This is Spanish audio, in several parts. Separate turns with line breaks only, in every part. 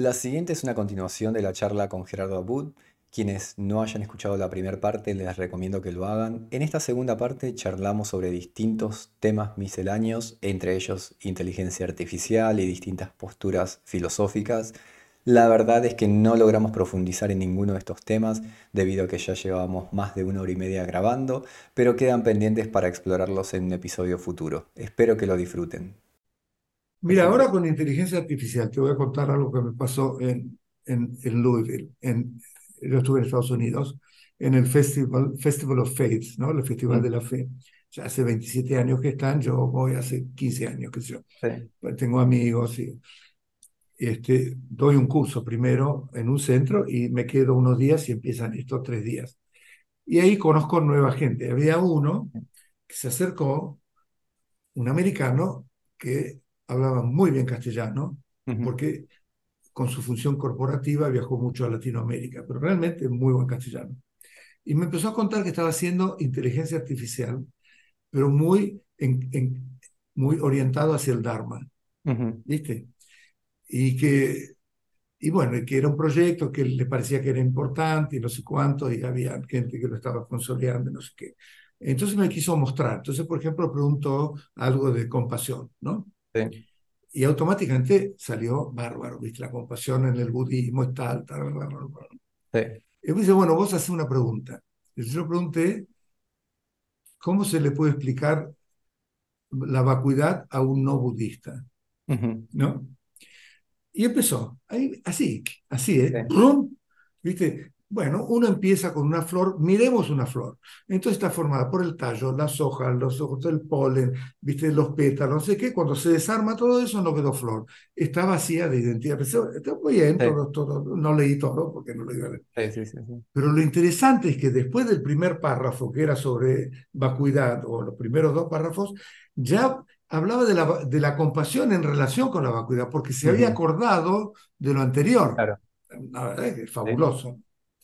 La siguiente es una continuación de la charla con Gerardo Abud. Quienes no hayan escuchado la primera parte, les recomiendo que lo hagan. En esta segunda parte charlamos sobre distintos temas misceláneos, entre ellos inteligencia artificial y distintas posturas filosóficas. La verdad es que no logramos profundizar en ninguno de estos temas debido a que ya llevábamos más de una hora y media grabando, pero quedan pendientes para explorarlos en un episodio futuro. Espero que lo disfruten.
Mira, ahora con inteligencia artificial te voy a contar algo que me pasó en, en, en Louisville. En, yo estuve en Estados Unidos en el Festival, Festival of Faith, ¿no? El Festival de la Fe. Ya hace 27 años que están, yo voy hace 15 años, que yo.
sí.
Pues Tengo amigos y este, doy un curso primero en un centro y me quedo unos días y empiezan estos tres días. Y ahí conozco nueva gente. Había uno que se acercó, un americano que hablaba muy bien castellano,
Ujú,
porque con su función corporativa viajó mucho a Latinoamérica, pero realmente muy buen castellano. Y me empezó a contar que estaba haciendo inteligencia artificial, pero muy, en, en- muy orientado hacia el Dharma,
ujú,
¿viste? Y que, y bueno, que era un proyecto que le parecía que era importante y no sé cuánto, y había gente que lo estaba consolidando no sé qué. Entonces me quiso mostrar. Entonces, por ejemplo, preguntó algo de compasión, ¿no?
Sí.
Y automáticamente salió bárbaro, ¿viste? La compasión en el budismo es tal, tal, tal, tal, tal.
Sí.
Y me dice, bueno, vos haces una pregunta. Y yo pregunté, ¿cómo se le puede explicar la vacuidad a un no budista?
Ujú,
¿No? Y empezó, ahí, así, así,
sí.
¿eh? ¡Prum! ¿Viste? Bueno, uno empieza con una flor, miremos una flor. Entonces está formada por el tallo, las hojas, los ojos, el polen, ¿viste? Los pétalos, no sé qué. Cuando se desarma todo eso, no quedó flor. Está vacía de identidad. Pensé, está muy bien,
Sí,
todo, todo. No leí todo porque no lo iba a leer.
sí, sí.
Pero lo interesante es que después del primer párrafo, que era sobre vacuidad, o los primeros dos párrafos, ya hablaba de la, de la compasión en relación con la vacuidad, porque se había acordado de lo anterior.
Claro,
La verdad es que es fabuloso.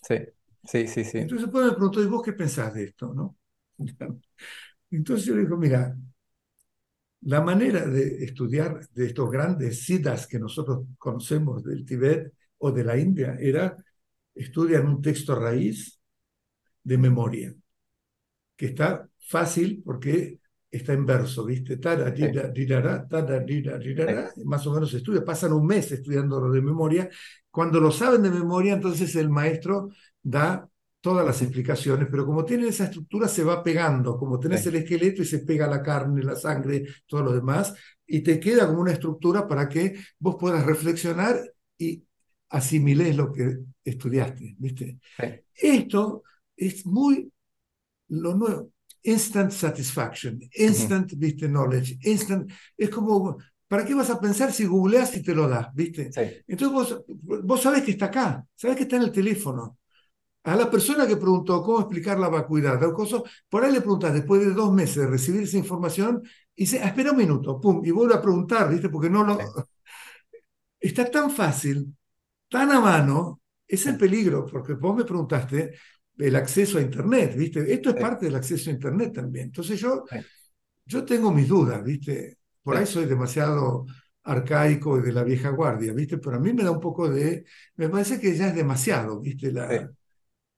Sí, sí, sí, sí.
Entonces después me preguntó, ¿y vos qué pensás de esto? ¿no? Entonces yo le digo, mira, la manera de estudiar de estos grandes siddhas que nosotros conocemos del Tíbet o de la India era estudiar un texto raíz de memoria. que está fácil porque está en verso, ¿viste? Tara,
Sí,
rira, rirará, tara, rira,
sí,
rirará, más o menos estudia, pasan un mes estudiándolo de memoria. Cuando lo saben de memoria, entonces el maestro da todas las explicaciones, pero como tiene esa estructura se va pegando, como tenés
sí,
el esqueleto y se pega la carne, la sangre, todo lo demás, y te queda como una estructura para que vos puedas reflexionar y asimiles lo que estudiaste, ¿viste?
sí.
Esto es muy lo nuevo, instant satisfaction, instant, viste, knowledge, instant, es como, ¿para qué vas a pensar si googleas y te lo das, viste?
Sí,
Entonces vos, vos sabés que está acá, sabés que está en el teléfono. A la persona que preguntó cómo explicar la vacuidad, o cosas, por ahí le preguntas después de dos meses de recibir esa información y dice, "Ah, espera un minuto, pum, y vuelve a preguntar, ¿viste? Porque no lo...
sí,
Está tan fácil, tan a mano, es el peligro, porque vos me preguntaste el acceso a Internet, ¿viste? Esto es parte del acceso a Internet también. Entonces yo, yo tengo mis dudas, ¿viste? Por ahí soy demasiado arcaico y de la vieja guardia, ¿viste? Pero a mí me da un poco de... Me parece que ya es demasiado, ¿viste? La,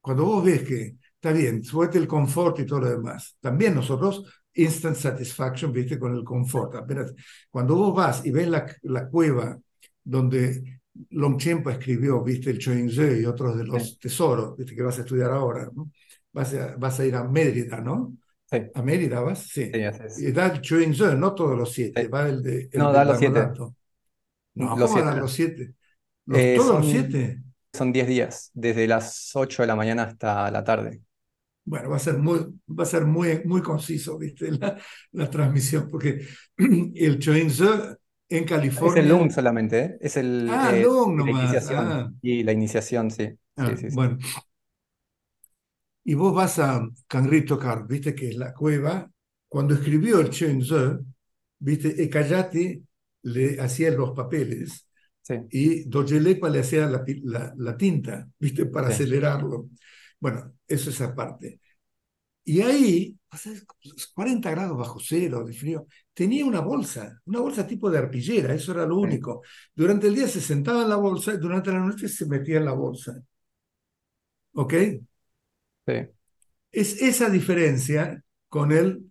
cuando vos ves que está bien, suelte el confort y todo lo demás, también nosotros, instant satisfaction, viste, con el confort. Apenas, cuando vos vas y ves la, la cueva donde Longchenpa escribió, viste, el Choying y otros de
sí,
los tesoros, viste, que vas a estudiar ahora, ¿no? Vas a, vas a ir a Mérida, ¿no?
sí,
¿A Mérida vas? Sí.
sí.
Y da el Choying no todos los siete,
Sí.
va el, de, el
No,
del
da los siete.
No,
Los
¿cómo dan
siete.
los siete? Los,
Eh,
¿Todos los
son,
siete?
son 10 días, desde las 8 de la mañana hasta la tarde.
Bueno, va a ser muy, va a ser muy, muy conciso, ¿viste? La, la transmisión, porque el Choinze en
Es el
California.
LUM solamente, ¿eh? Es el,
Ah,
eh,
Long
la
nomás.
iniciación.
Ah,
Y la iniciación, sí. Sí,
ah,
sí, sí.
bueno. Y vos vas a Canrito Car, ¿viste? Que es la cueva. Cuando escribió el Choinze, ¿viste? Ekayati le hacía los papeles
Sí,
y Dojelepa le hacía la, la- la tinta, ¿viste? Para
sí,
acelerarlo. Bueno, eso es aparte. Y ahí, 40 grados bajo cero de frío, tenía una bolsa, una bolsa tipo de arpillera, eso era lo único. Durante el día se sentaba en la bolsa y durante la noche se metía en la bolsa. ¿Ok?
Sí.
Es esa diferencia con el,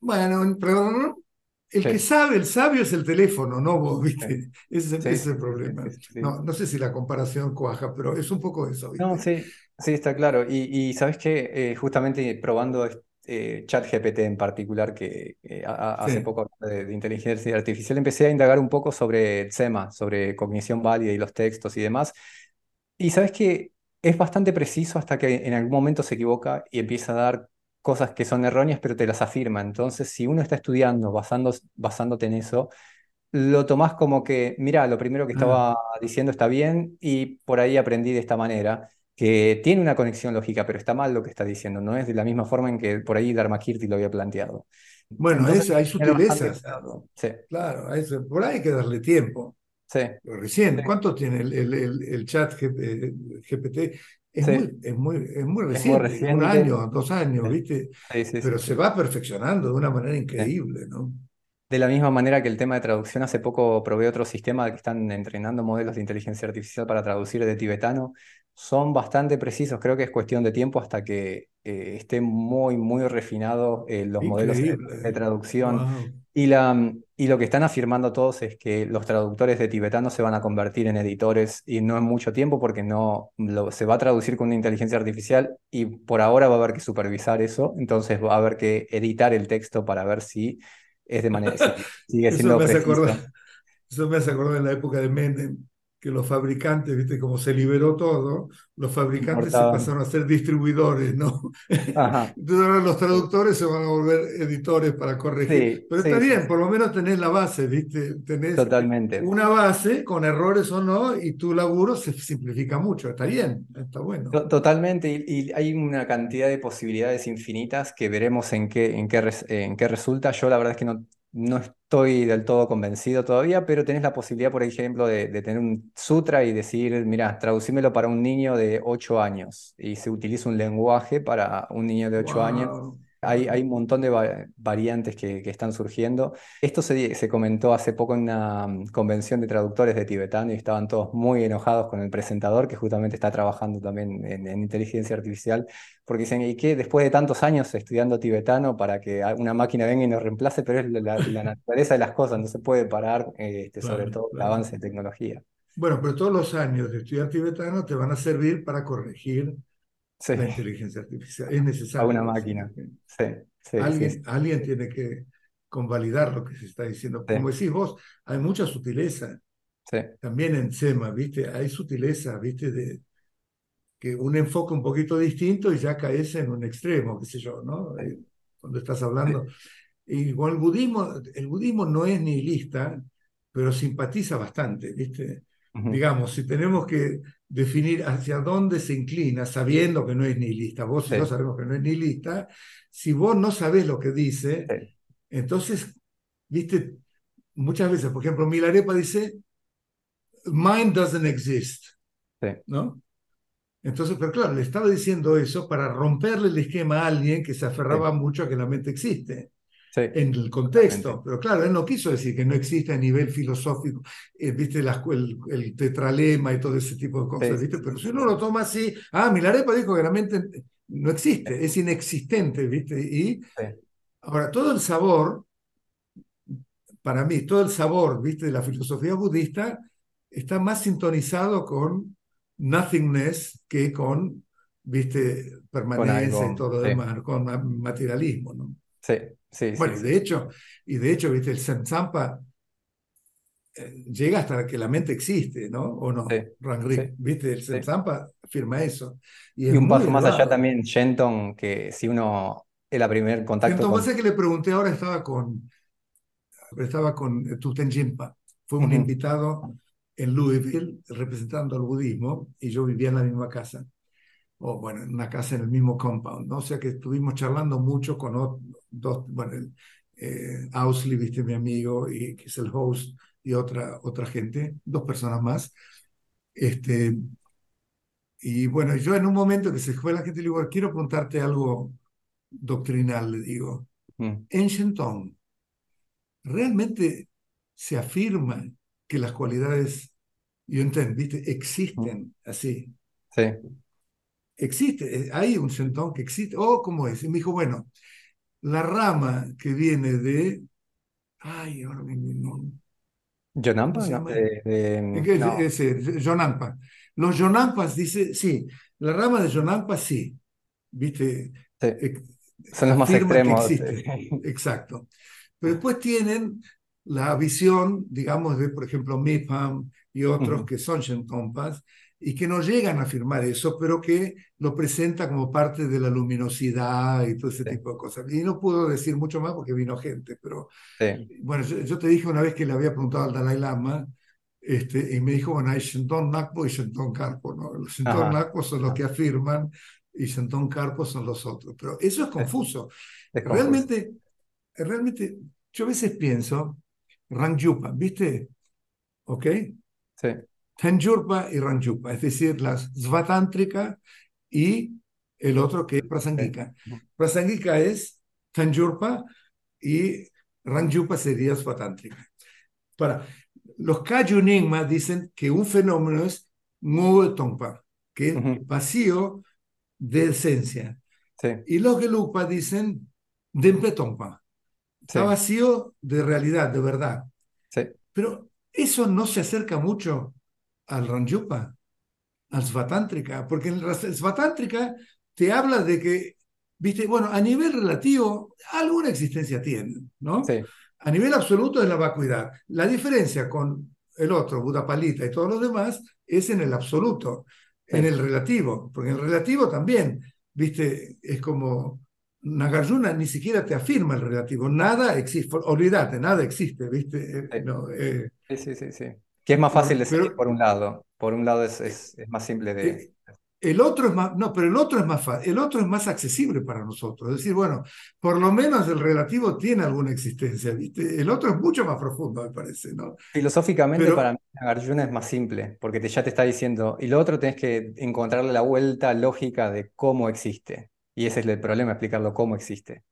bueno, perdón, el que sabe, el sabio es el teléfono, no vos, ¿viste? Ese, es el problema. No, no sé si la comparación cuaja, pero es un poco eso, ¿viste?
No, sí, sí, está claro. Y, sabes que eh, justamente probando eh, ChatGPT en particular, que hace poco de, de, inteligencia artificial, empecé a indagar un poco sobre SEMA, sobre cognición válida y los textos y demás. Y sabes que es bastante preciso hasta que en algún momento se equivoca y empieza a dar cosas que son erróneas, pero te las afirma. Entonces, si uno está estudiando basándote en eso, lo tomás como que, mira, lo primero que estaba diciendo está bien y por ahí aprendí de esta manera, que tiene una conexión lógica, pero está mal lo que está diciendo, no es de la misma forma en que por ahí Dharmakirti lo había planteado.
Bueno, hay sutilezas. Claro, por ahí hay que darle tiempo.
Sí.
recién, ¿cuánto tiene el, el, chat GPT? Es, muy, es, muy, es, muy, reciente, un año, dos años, ¿viste? Pero se va perfeccionando de una manera increíble, ¿no?
De la misma manera que el tema de traducción, hace poco probé otro sistema que están entrenando modelos de inteligencia artificial para traducir de tibetano. Son bastante precisos, creo que es cuestión de tiempo hasta que eh, esté muy, muy refinado eh, los modelos de, traducción. Y, la, y lo que están afirmando todos es que los traductores de tibetano se van a convertir en editores y no en mucho tiempo porque no se va a traducir con una inteligencia artificial y por ahora va a haber que supervisar eso, entonces va a haber que editar el texto para ver si es de manera sigue siendo
eso me eso me hace acordar en la época de Menem que los fabricantes, viste, como se liberó todo, los fabricantes se pasaron a ser distribuidores, ¿no? Entonces ahora los traductores se van a volver editores para corregir. Pero está bien, por lo menos tenés la base, viste, tenés
Totalmente.
una base con errores o no, y tu laburo se simplifica mucho, está bien, está bueno.
Totalmente, y, hay una cantidad de posibilidades infinitas que veremos en qué, en qué, en qué resulta. Yo la verdad es que no no estoy del todo convencido todavía, pero tenés la posibilidad, por ejemplo, de, tener un sutra y decir, mira, traducímelo para un niño de 8 años y se utiliza un lenguaje para un niño de 8 años hay, hay un montón de variantes que, que están surgiendo. Esto se, se, comentó hace poco en una mm, convención de traductores de tibetano y estaban todos muy enojados con el presentador que justamente está trabajando también en, inteligencia artificial, porque dicen, ¿y qué? Después de tantos años estudiando tibetano para que una máquina venga y nos reemplace, pero es la, naturaleza de las cosas, no se puede parar, este, sobre todo el avance de tecnología.
Bueno, pero todos los años de estudiar tibetano te van a servir para corregir la inteligencia artificial. Es necesario.
A una máquina. Sí, sí,
alguien, alguien tiene que convalidar lo que se está diciendo. Como decís vos, hay mucha sutileza. También en SEMA, ¿viste? Hay sutileza, ¿viste? De que un enfoque un poquito distinto y ya caes en un extremo, qué sé yo, ¿no? Eh, cuando estás hablando. Y con el budismo, el budismo no es nihilista, pero simpatiza bastante, ¿viste? Digamos, si tenemos que definir hacia dónde se inclina, sabiendo que no es nihilista, vos y yo sabemos que no es nihilista, si vos no sabés lo que dice, entonces, viste, muchas veces, por ejemplo, Milarepa dice, mind doesn't exist, ¿no? Entonces, pero claro, le estaba diciendo eso para romperle el esquema a alguien que se aferraba mucho a que la mente existe en el contexto. Pero claro, él no quiso decir que no existe a nivel filosófico, eh, viste, la, el, tetralema y todo ese tipo de cosas, ¿viste? Pero si uno lo toma así, ah, Milarepa dijo que la mente no existe, es inexistente, ¿viste? Y ahora, todo el sabor, para mí, todo el sabor, ¿viste? De la filosofía budista está más sintonizado con nothingness que con, ¿viste? Permanencia y todo lo demás, con materialismo, ¿no?
Sí, sí,
bueno,
sí.
de hecho, y de hecho, viste, el Sampa eh, llega hasta que la mente existe, ¿no? ¿O no? Rangri, viste, el Sampa afirma eso.
Y, un paso más allá también, Shenton, que si uno es la primer contacto.
Entonces, con... que le pregunté ahora estaba con, estaba con Tuten Jimpa, fue un invitado en Louisville representando al budismo y yo vivía en la misma casa o bueno, en una casa en el mismo compound, ¿no? O sea que estuvimos charlando mucho con dos, bueno, eh, Ausley, viste, mi amigo, y que es el host, y otra, otra gente, dos personas más. Este, y bueno, yo en un momento que se fue la gente, le digo, quiero preguntarte algo doctrinal, le digo.
Mm.
En Shenton, realmente se afirma que las cualidades, yo entiendo, ¿viste? existen así.
Sí.
Existe, eh, hay un Shenton que existe. Oh, ¿cómo es? Y me dijo, bueno, la rama que viene de. Ay, ahora me.
¿Yonampa? De- de-
Es que
no.
es, es, Yonampa. Los Yonampas, dice, sí, la rama de Yonampa sí, viste,
Sí. Son los más extremos.
exacto. Pero después tienen la visión, digamos, de, por ejemplo, Mipham y otros
Ujú.
que son Shentompas y que no llegan a afirmar eso, pero que lo presenta como parte de la luminosidad y todo ese
Sí.
tipo de cosas. Y no puedo decir mucho más porque vino gente, pero
Sí.
bueno, yo, yo te dije una vez que le había preguntado al Dalai Lama, este, y me dijo, bueno, hay Shenton Nakpo y Shenton Karpo, ¿no? Los Shenton. Nakpo son los que afirman y Shenton Karpo son los otros. Pero eso es confuso.
Es confuso.
Realmente, realmente, yo a veces pienso, Rangyupa, ¿viste? ¿Ok?
Sí.
Tenjurpa y Rangyupa, es decir, la Svatántrica y el otro que es. Prasangika.
Ujú.
Prasangika es Tenjurpa y Rangyupa sería Svatántrica. Para, los Kayunigma dicen que un fenómeno es Tongpa, que es vacío de esencia.
Sí.
Y los Gelupa dicen Dempe Tongpa, está
Sí.
vacío de realidad, de verdad.
Sí.
Pero eso no se acerca mucho al Rangyupa, al Svatántrica, porque el el Svatántrica te habla de que, viste, bueno, a nivel relativo, alguna existencia tiene, ¿no?
Sí.
A nivel absoluto es la vacuidad. La diferencia con el otro, Buda Palita y todos los demás, es en el absoluto, en el relativo, porque en el relativo también, viste, es como Nagarjuna ni siquiera te afirma el relativo, nada existe, olvídate, nada existe, viste, Eh, no, eh,
Sí, sí, sí, sí. Que es más fácil de
por-
seguir
pero
por un lado. Por un lado es, es, es más simple de...
eh, el otro es más, no, pero el otro es más fa- el otro es más accesible para nosotros. Es decir, bueno, por lo menos el relativo tiene alguna existencia, ¿viste? El otro es mucho más profundo, me parece, ¿no?
Filosóficamente
Pero
para mí Nagarjuna es más simple, porque te, ya te está diciendo, y lo otro tenés que encontrarle la vuelta lógica de cómo existe. Y ese es el problema, explicarlo cómo existe.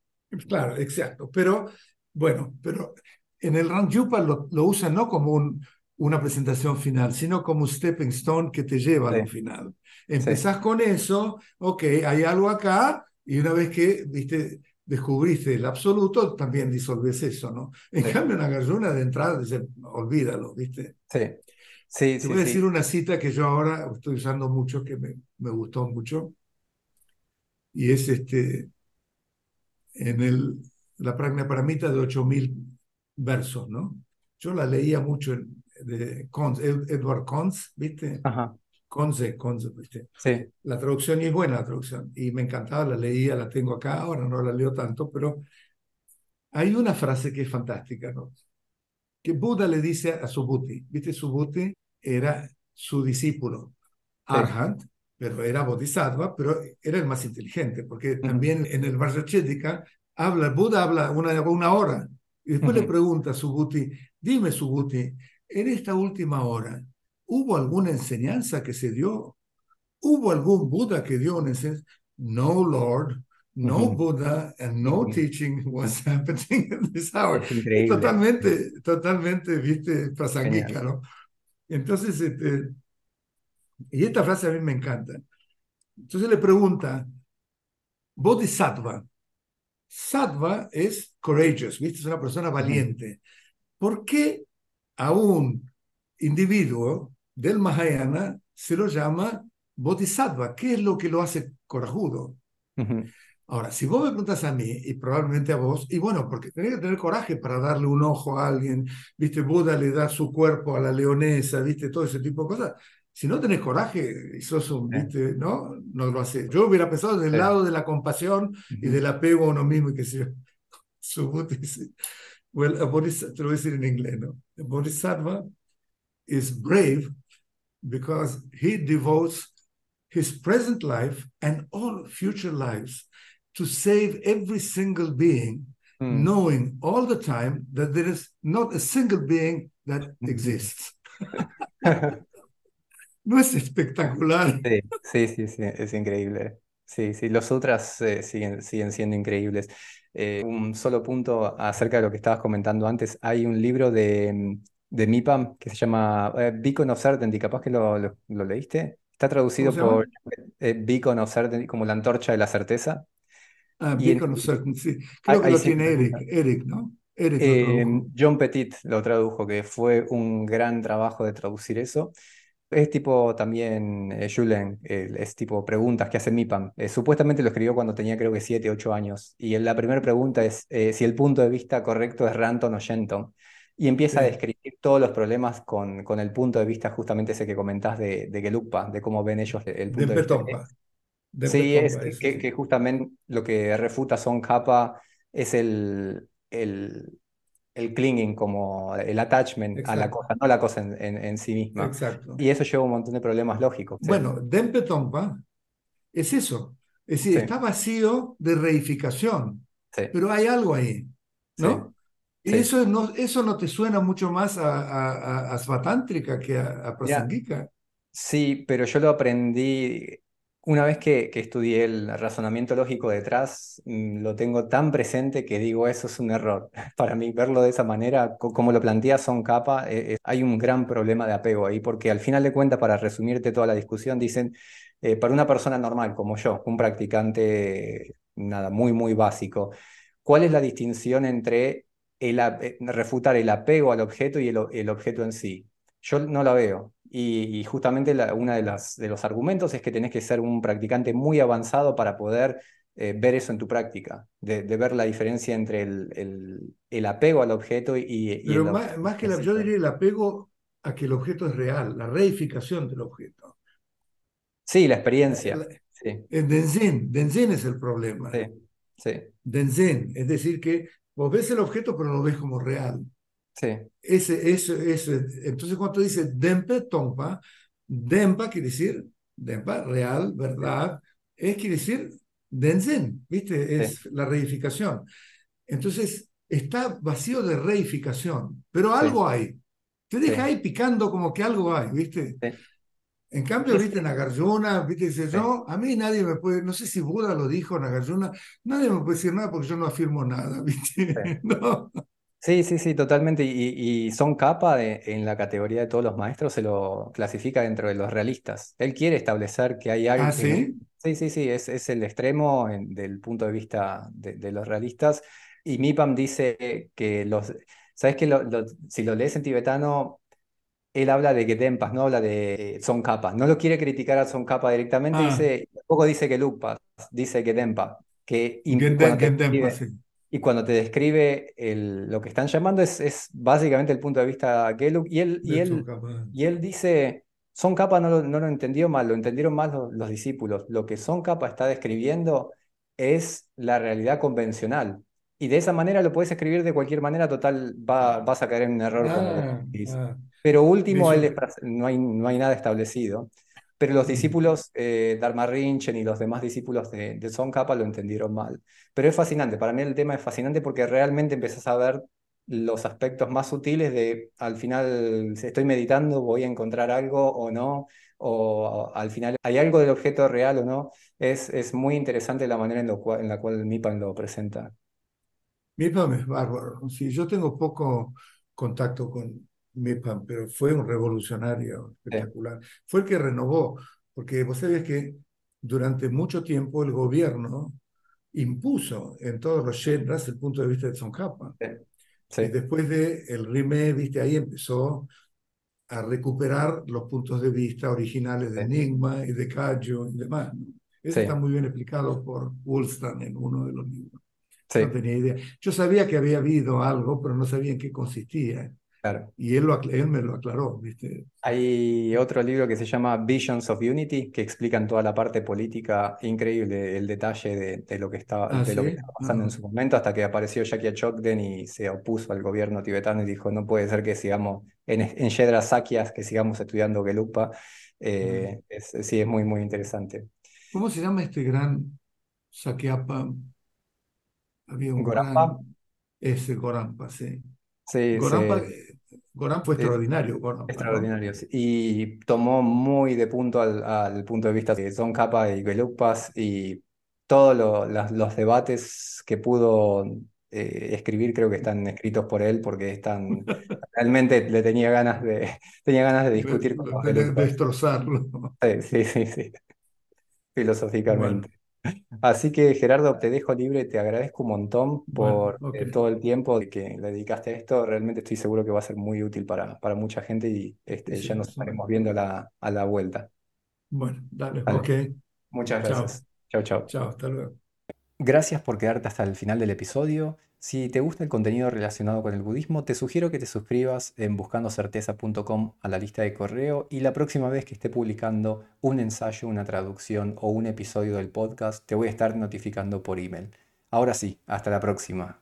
Claro, exacto. Pero, bueno, pero en el Rangyupa lo, lo usan no como un, una presentación final, sino como un stepping stone que te lleva
Sí,
final.
sí,
Empezás con eso, ok, hay algo acá, y una vez que, viste, descubriste el absoluto, también disolves eso, ¿no? En
sí,
cambio, Nagarjuna de entrada dice, olvídalo, ¿viste?
sí, sí,
Te voy a decir una cita que yo ahora estoy usando mucho, que me, me gustó mucho, y es este, en el, la Pragna Paramita de 8000 versos, ¿no? Yo la leía mucho en- de Cons, Ed- Edward Cons, ¿viste?
Ajá,
Conze, ¿viste?
sí,
La traducción y es buena la traducción, y me encantaba, la leía, la tengo acá, ahora no la leo tanto, pero hay una frase que es fantástica, ¿no? Que Buda le dice a Subhuti, ¿viste? Subhuti era su discípulo,
sí.
Arhat, pero era Bodhisattva, pero era el más inteligente, porque también en el Vajracharya habla, Buda habla una, una hora, y después le
ujú,
pregunta a Subhuti, dime Subhuti, en esta última hora, ¿hubo alguna enseñanza que se dio? ¿Hubo algún Buda que dio una enseñanza? No, Lord, no
ujú,
Buddha, and no
ujú.
teaching was happening at this hour. Totalmente, totalmente, viste,
Genial.
prasanguica, ¿no? Entonces, este, y esta frase a mí me encanta. Entonces le pregunta, Bodhisattva. Sattva es courageous, ¿viste? Es una persona valiente. ¿Por qué a un individuo del Mahayana se lo llama Bodhisattva? ¿Qué es lo que lo hace corajudo? Ahora, si vos me preguntas a mí y probablemente a vos, y bueno, porque tenés que tener coraje para darle un ojo a alguien, viste, Buda le da su cuerpo a la leonesa, viste, todo ese tipo de cosas. Si no tenés coraje y sos un, viste, no, no lo haces. Yo hubiera pensado del lado de la compasión y del apego a uno mismo y que se bodhisattva, te lo voy a decir en inglés, ¿no? A bodhisattva is brave because he devotes his present life and all future lives to save every single being,
Mm,
knowing all the time that there is not a single being that exists. ¿No es espectacular?
Sí, sí, sí, sí, es increíble. Sí, sí, los sutras eh, siguen, siguen siendo increíbles. Eh, un solo punto acerca de lo que estabas comentando antes. Hay un libro de, mm, de Mipam que se llama eh, Beacon of Certainty, capaz que lo, lo- lo leíste. Está
¿Cómo
traducido por eh, Beacon of Certainty, como la antorcha de la certeza.
Ah,
Y en
Beacon of Certainty. sí.
hay,
Creo que lo tiene Eric. Eric, ¿no? Eric lo
Eh. John Petit lo tradujo, que fue un gran trabajo de traducir eso. Es tipo también eh, Julen, eh, es tipo preguntas que hace Mipam. Eh, supuestamente lo escribió cuando tenía creo que 7 8 años. Y la primera pregunta es eh, si el punto de vista correcto es Ranton o Shenton. Y empieza a describir todos los problemas con, con el punto de vista justamente ese que comentás de, de Gelugpa, de cómo ven ellos el punto de vista.
Dempetompa.
Sí, es que,
eso
que-
sí.
que justamente lo que refuta Son Kappa es el, el, el clinging, como el attachment a la
Exacto,
cosa, no la cosa en, en- en sí misma.
exacto.
Y eso lleva un montón de problemas lógicos. Sí,
Bueno, Dempetompa es eso. Es decir,
sí,
está vacío de reificación,
sí,
pero hay algo ahí, ¿no? Y eso no, eso no te suena mucho más a, a, a- a que a, a Prasangika.
Sí, pero yo lo aprendí una vez que, estudié el razonamiento lógico detrás, mm, lo tengo tan presente que digo, eso es un error. Para mí, verlo de esa manera, co- como lo plantea Son Capa, eh, hay un gran problema de apego ahí, porque al final de cuentas, para resumirte toda la discusión, dicen, eh, para una persona normal como yo, un practicante, nada, muy, muy básico, ¿cuál es la distinción entre eh, refutar el apego al objeto y el objeto en sí? Yo no la veo. Y, y justamente la, una de las de los argumentos es que tenés que ser un practicante muy avanzado para poder eh, ver eso en tu práctica, de, de ver la diferencia entre el, el, el apego al objeto y, y
Pero
el
más, que
en
la, yo diría el apego a que el objeto es real, la reificación del objeto.
Sí, la experiencia.
la-
Sí,
el Denzin, Denzin es el problema.
sí, sí,
Denzin, es decir, que vos ves el objeto pero lo ves como real.
Sí,
Ese, ese, ese, entonces cuando dice Dempe Tompa, Dempa quiere decir, Dempa, real, verdad, es quiere decir Denzin, ¿viste?
sí,
Es la reificación. Entonces está vacío de reificación, pero
sí,
algo hay. Te deja
sí,
ahí picando como que algo hay, ¿viste?
sí.
En cambio,
es-
viste, Nagarjuna, viste, dice,
sí,
yo, a mí nadie me puede, no sé si Buda lo dijo, Nagarjuna, nadie me puede decir nada porque yo no afirmo nada, viste,
sí.
no.
Sí, sí, sí, totalmente. Y, y Son Capa, de- en la categoría de todos los maestros, se lo clasifica dentro de los realistas. Él quiere establecer que hay
Ah, sí,
Sí, sí, sí, es, es el extremo en- del punto de vista de, de los realistas. Y Mipam dice que los. ¿Sabes que si lo lees en tibetano, él habla de Gedempas, no habla de Son Capa. No lo quiere criticar a Son Capa directamente,
ah,
dice, tampoco dice que Lukpas, dice Gedempa, que im-
Genden,
cuando te
sí,
y cuando te describe el- lo que están llamando es, es básicamente el punto de vista Gelug, y él, y él,
Tsongkhapa.
y él dice, Son Capa no lo, no lo entendió mal, lo entendieron mal los, los discípulos. Lo que Son Capa está describiendo es la realidad convencional. Y de esa manera lo puedes escribir de cualquier manera, total, va, vas a caer en un error
Ah, ah,
Pero último, él es no hay, no hay nada establecido. Pero los discípulos, eh, Dharma Rinchen y los demás discípulos de, de Tsongkhapa lo entendieron mal. Pero es fascinante, para mí el tema es fascinante porque realmente empezás a ver los aspectos más sutiles de al final, estoy meditando, voy a encontrar algo o no, o al final hay algo del objeto real o no. Es, es muy interesante la manera en, lo cual, en la cual Mipan lo presenta.
Mipam es bárbaro. Sí, yo tengo poco contacto con Mipam, pero fue un revolucionario
Sí,
espectacular. Fue el que renovó, porque vos sabés que durante mucho tiempo el gobierno impuso en todos los Shendras el punto de vista de Tsongkhapa.
sí,
Y
sí,
después de el Rime, viste, ahí empezó a recuperar los puntos de vista originales de
sí,
Enigma y de Cayo y demás. ¿no? Eso está
sí,
muy bien explicado por Woolstan en uno de los libros.
sí,
No tenía idea. Yo sabía que había habido algo, pero no sabía en qué consistía.
Claro.
Y él, lo, él me lo aclaró, ¿viste?
Hay otro libro que se llama Visions of Unity, que explican toda la parte política, increíble el detalle de, de lo que estaba,
Ah,
de lo que
sí.
estaba pasando en
Ah,
su momento, hasta que apareció Jackie Chokden y se opuso al gobierno tibetano y dijo, no puede ser que sigamos en, en Yedra Sakyas, que sigamos estudiando Gelugpa.
ah.
Eh, es- sí, es muy, muy interesante.
¿Cómo se llama este gran Sakyapa? Había un
Gorampa,
gran, ese Gorampa, sí.
sí,
Gorampa, eh, Goran fue extraordinario, Goran,
extraordinario. Y tomó muy de punto al, al punto de vista de Son Capa y Gelugpas y todos lo- los debates que pudo eh, escribir creo que están escritos por él porque están, realmente le tenía ganas de, tenía ganas de
De,
discutir con los
de- de
Gelugpas.
destrozarlo.
Sí, sí, sí, sí,
Bueno,
filosóficamente. Así que Gerardo, te dejo libre, te agradezco un montón
bueno,
por eh, todo el tiempo que le dedicaste a esto. Realmente estoy seguro que va a ser muy útil para, para mucha gente y este,
sí,
ya nos estaremos viendo a la, a la vuelta.
Bueno, dale,
Vale,
ok.
muchas gracias. Chao, chao.
chao, hasta luego.
Gracias por quedarte hasta el final del episodio. Si te gusta el contenido relacionado con el budismo, te sugiero que te suscribas en buscandocerteza.com a la lista de correo y la próxima vez que esté publicando un ensayo, una traducción o un episodio del podcast, te voy a estar notificando por email. Ahora sí, hasta la próxima.